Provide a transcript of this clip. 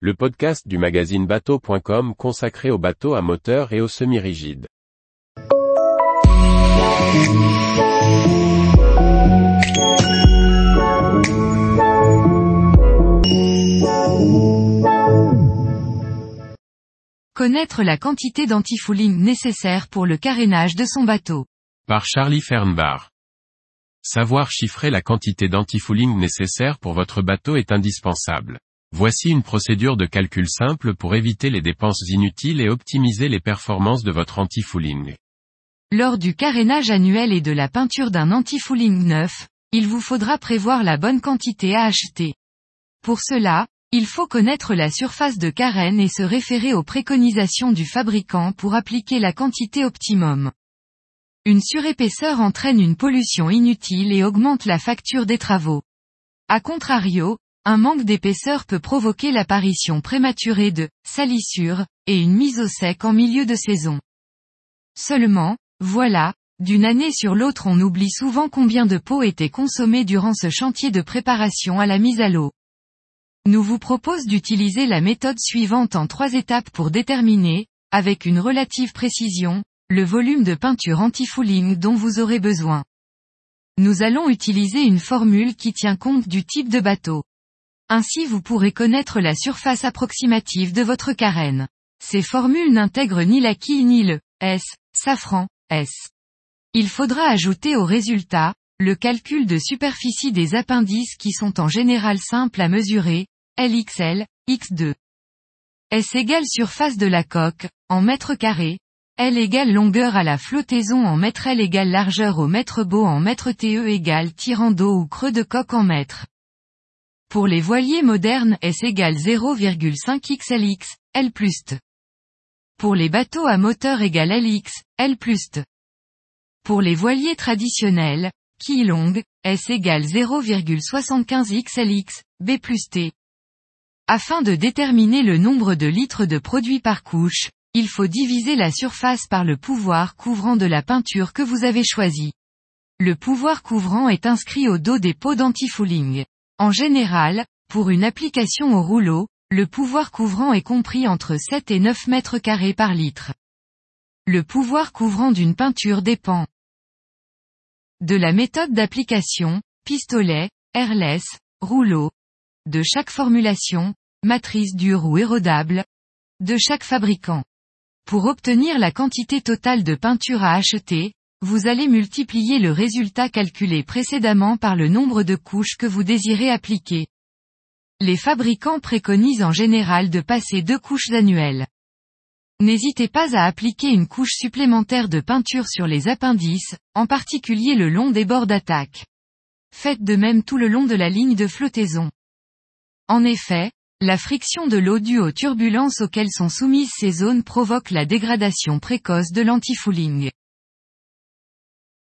le podcast du magazine bateau.com consacré aux bateaux à moteur et aux semi-rigides. Connaître la quantité d'antifouling nécessaire pour le carénage de son bateau. Par Charlie Fernbar. Savoir chiffrer la quantité d'antifouling nécessaire pour votre bateau est indispensable. Voici une procédure de calcul simple pour éviter les dépenses inutiles et optimiser les performances de votre antifouling. Lors du carénage annuel et de la peinture d'un antifouling neuf, il vous faudra prévoir la bonne quantité à acheter. Pour cela, il faut connaître la surface de carène et se référer aux préconisations du fabricant pour appliquer la quantité optimum. Une surépaisseur entraîne une pollution inutile et augmente la facture des travaux. A contrario, un manque d'épaisseur peut provoquer l'apparition prématurée de salissures et une mise au sec en milieu de saison. Seulement, voilà, d'une année sur l'autre on oublie souvent combien de pots étaient consommés durant ce chantier de préparation à la mise à l'eau nous vous propose d'utiliser la méthode suivante en trois étapes pour déterminer, avec une relative précision, le volume de peinture anti-fouling dont vous aurez besoin. Nous allons utiliser une formule qui tient compte du type de bateau. Ainsi vous pourrez connaître la surface approximative de votre carène. Ces formules n'intègrent ni la quille ni le S, safran, S. Il faudra ajouter au résultat, le calcul de superficie des appendices qui sont en général simples à mesurer, LXL, X2. S égale surface de la coque, en mètres carrés, L égale longueur à la flottaison en mètres L égale largeur au mètre beau en mètre TE égale tirant d'eau ou creux de coque en mètres. Pour les voiliers modernes S égale 0,5 XLX, L plus T. Pour les bateaux à moteur égale LX, L plus T. Pour les voiliers traditionnels, longue, S égale 0,75 XLX, B plus T. Afin de déterminer le nombre de litres de produit par couche, il faut diviser la surface par le pouvoir couvrant de la peinture que vous avez choisi. Le pouvoir couvrant est inscrit au dos des pots d'antifouling. En général, pour une application au rouleau, le pouvoir couvrant est compris entre 7 et 9 mètres carrés par litre. Le pouvoir couvrant d'une peinture dépend de la méthode d'application, pistolet, airless, rouleau, de chaque formulation, matrice dure ou érodable, de chaque fabricant. Pour obtenir la quantité totale de peinture à acheter, vous allez multiplier le résultat calculé précédemment par le nombre de couches que vous désirez appliquer. Les fabricants préconisent en général de passer deux couches annuelles. N'hésitez pas à appliquer une couche supplémentaire de peinture sur les appendices, en particulier le long des bords d'attaque. Faites de même tout le long de la ligne de flottaison. En effet, la friction de l'eau due aux turbulences auxquelles sont soumises ces zones provoque la dégradation précoce de l'antifouling.